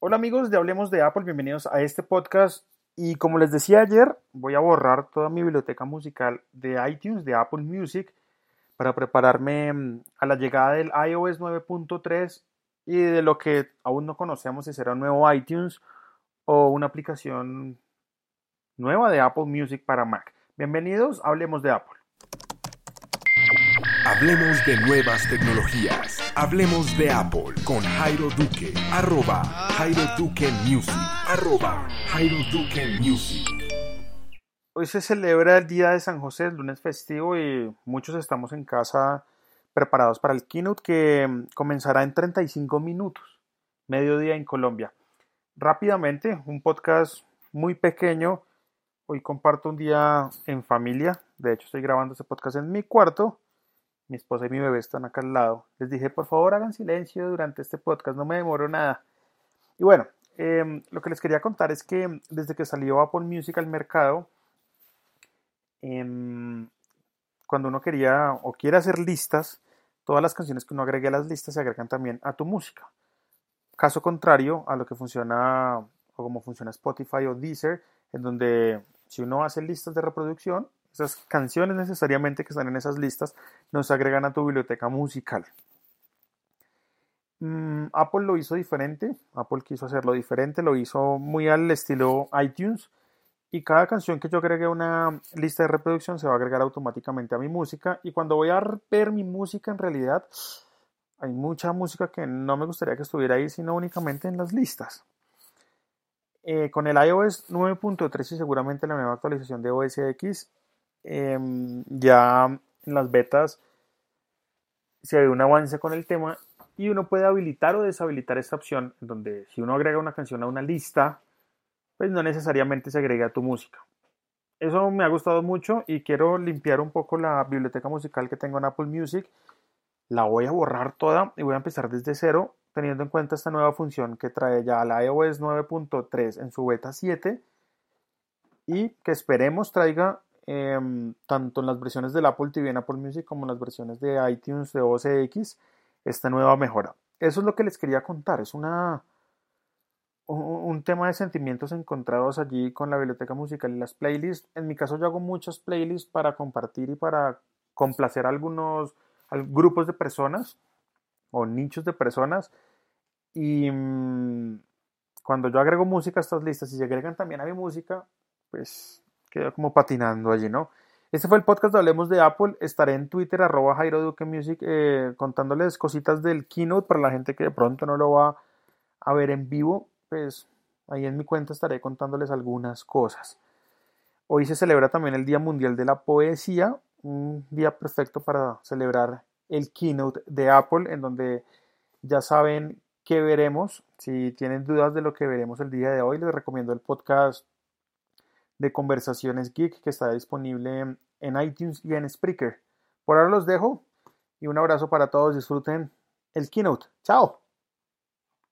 Hola amigos de Hablemos de Apple, bienvenidos a este podcast. Y como les decía ayer, voy a borrar toda mi biblioteca musical de iTunes, de Apple Music, para prepararme mm, a la llegada del iOS 9.3 y de lo que aún no conocemos si será un nuevo iTunes o una aplicación nueva de Apple Music para Mac. Bienvenidos, hablemos de Apple. Hablemos de nuevas tecnologías. Hablemos de Apple con Jairo Duque. Arroba Jairo Duque Music. Arroba Jairo Duque Music. Hoy se celebra el Día de San José, el lunes festivo, y muchos estamos en casa preparados para el keynote que mm, comenzará en 35 minutos, mediodía en Colombia. Rápidamente, un podcast muy pequeño. Hoy comparto un día en familia. De hecho, estoy grabando este podcast en mi cuarto mi esposa y mi bebé están acá al lado. Les dije, por favor, hagan silencio durante este podcast, no me demoro nada. Y bueno, em, lo que les quería contar es que desde que salió Apple Music al mercado, em, cuando uno quería o quiere hacer listas, todas las canciones que uno agregue a las listas se agregan también a tu música. Caso contrario a lo que funciona o como funciona Spotify o Deezer, en donde si uno hace listas de reproducción, esas canciones necesariamente que están en esas listas nos agregan a tu biblioteca musical. Mm, Apple lo hizo diferente, Apple quiso hacerlo diferente, lo hizo muy al estilo iTunes y cada canción que yo agregue a una lista de reproducción se va a agregar automáticamente a mi música y cuando voy a ver mi música en realidad hay mucha música que no me gustaría que estuviera ahí sino únicamente en las listas. Eh, con el iOS 9.3 y seguramente la nueva actualización de OS X Em, ya en las betas se ve un avance con el tema y uno puede habilitar o deshabilitar esta opción donde si uno agrega una canción a una lista, pues no necesariamente se agrega tu música. Eso me ha gustado mucho y quiero limpiar un poco la biblioteca musical que tengo en Apple Music. La voy a borrar toda y voy a empezar desde cero teniendo en cuenta esta nueva función que trae ya la iOS 9.3 en su beta 7 y que esperemos traiga Em, tanto en las versiones del Apple TV en Apple Music como en las versiones de iTunes de OS X, esta nueva mejora. Eso es lo que les quería contar, es una, un tema de sentimientos encontrados allí con la biblioteca musical y las playlists. En mi caso yo hago muchas playlists para compartir y para complacer a algunos grupos de personas o nichos de personas. Y mm, cuando yo agrego música a estas listas y se agregan también a mi música, pues queda como patinando allí, ¿no? Este fue el podcast de Hablemos de Apple. Estaré en Twitter, arroba Jairo Duque Music, eh, contándoles cositas del keynote para la gente que de pronto no lo va a ver en vivo. Pues ahí en mi cuenta estaré contándoles algunas cosas. Hoy se celebra también el Día Mundial de la Poesía, un día perfecto para celebrar el keynote de Apple, en donde ya saben qué veremos. Si tienen dudas de lo que veremos el día de hoy, les recomiendo el podcast de Conversaciones Geek que está disponible en iTunes y en Spreaker. Por ahora los dejo y un abrazo para todos. Disfruten el keynote. Chao.